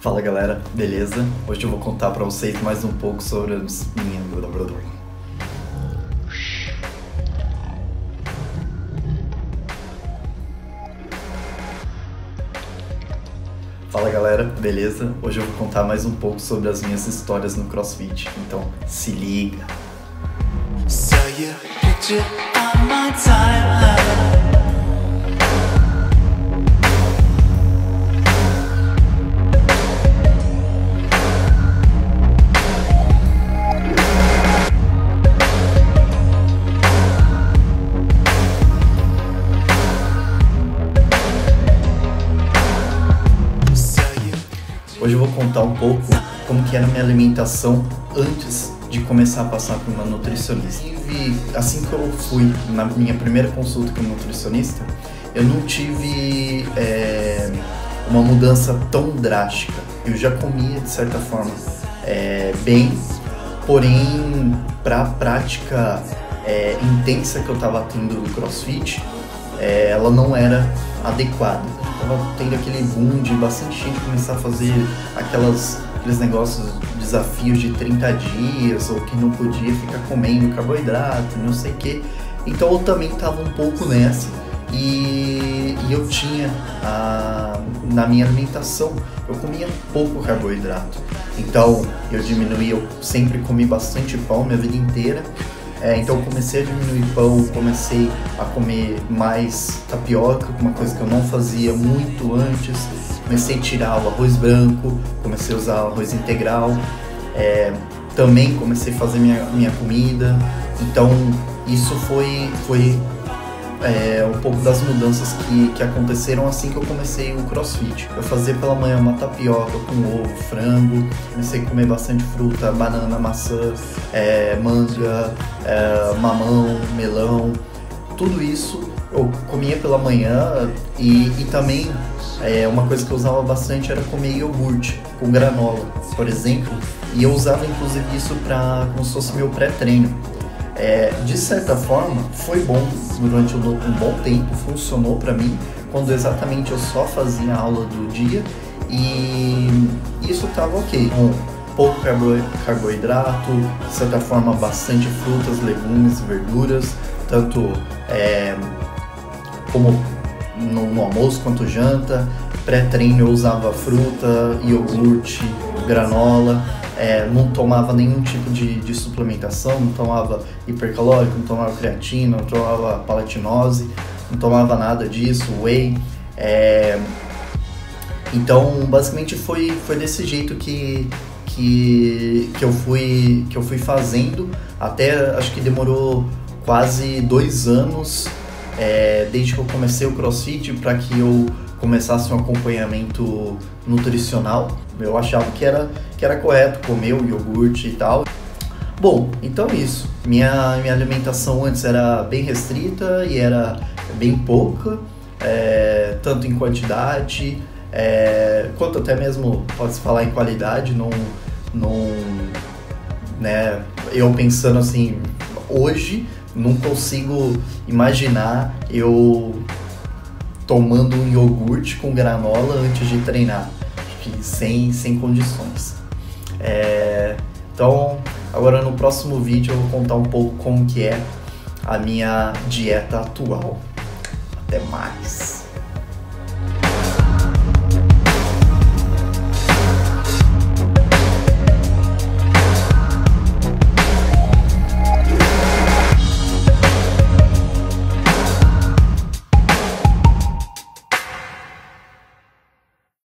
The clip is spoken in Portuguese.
Fala galera, beleza? Hoje eu vou contar pra vocês mais um pouco sobre as minhas. Fala galera, beleza? Hoje eu vou contar mais um pouco sobre as minhas histórias no CrossFit. Então, se liga! So Hoje eu vou contar um pouco como que era a minha alimentação antes de começar a passar por uma nutricionista. E assim que eu fui na minha primeira consulta com um nutricionista, eu não tive é, uma mudança tão drástica. Eu já comia de certa forma é, bem, porém para a prática é, intensa que eu estava tendo no CrossFit, ela não era adequada. Tava tendo aquele boom de bastante gente começar a fazer aquelas, aqueles negócios, desafios de 30 dias, ou que não podia ficar comendo carboidrato, não sei o que. Então eu também tava um pouco nessa. E, e eu tinha a, na minha alimentação, eu comia pouco carboidrato. Então eu diminuí, eu sempre comi bastante pão minha vida inteira. É, então comecei a diminuir pão, comecei a comer mais tapioca, uma coisa que eu não fazia muito antes. Comecei a tirar o arroz branco, comecei a usar arroz integral. É, também comecei a fazer minha, minha comida. Então isso foi, foi é, um pouco das mudanças que, que aconteceram assim que eu comecei o crossfit. Eu fazia pela manhã uma tapioca com ovo, frango, comecei a comer bastante fruta, banana, maçã, é, manga, é, mamão, melão, tudo isso eu comia pela manhã e, e também é, uma coisa que eu usava bastante era comer iogurte com granola, por exemplo, e eu usava inclusive isso para como se fosse meu pré-treino. É, de certa forma, foi bom durante um, um bom tempo, funcionou para mim, quando exatamente eu só fazia a aula do dia e isso estava ok. Com pouco carboidrato, de certa forma, bastante frutas, legumes, verduras, tanto é, como no, no, almoço quanto janta. Pré-treino eu usava fruta, iogurte, granola é, não tomava nenhum tipo de, de, suplementação, não tomava hipercalórico, não tomava creatina, não tomava palatinose, não tomava nada disso, whey. É, então, basicamente foi, foi desse jeito que, que, que, eu fui, que eu fui fazendo, até acho que demorou quase dois anos é, desde que eu comecei o CrossFit para que eu começasse um acompanhamento nutricional. Eu achava que era, que era correto comer o iogurte e tal. Bom, então isso. Minha, minha alimentação antes era bem restrita e era bem pouca, é, tanto em quantidade é, quanto até mesmo pode-se falar em qualidade. Não, não, né, eu pensando assim, hoje não consigo imaginar eu tomando um iogurte com granola antes de treinar, sem, sem condições. É, então, agora no próximo vídeo eu vou contar um pouco como que é a minha dieta atual. Até mais!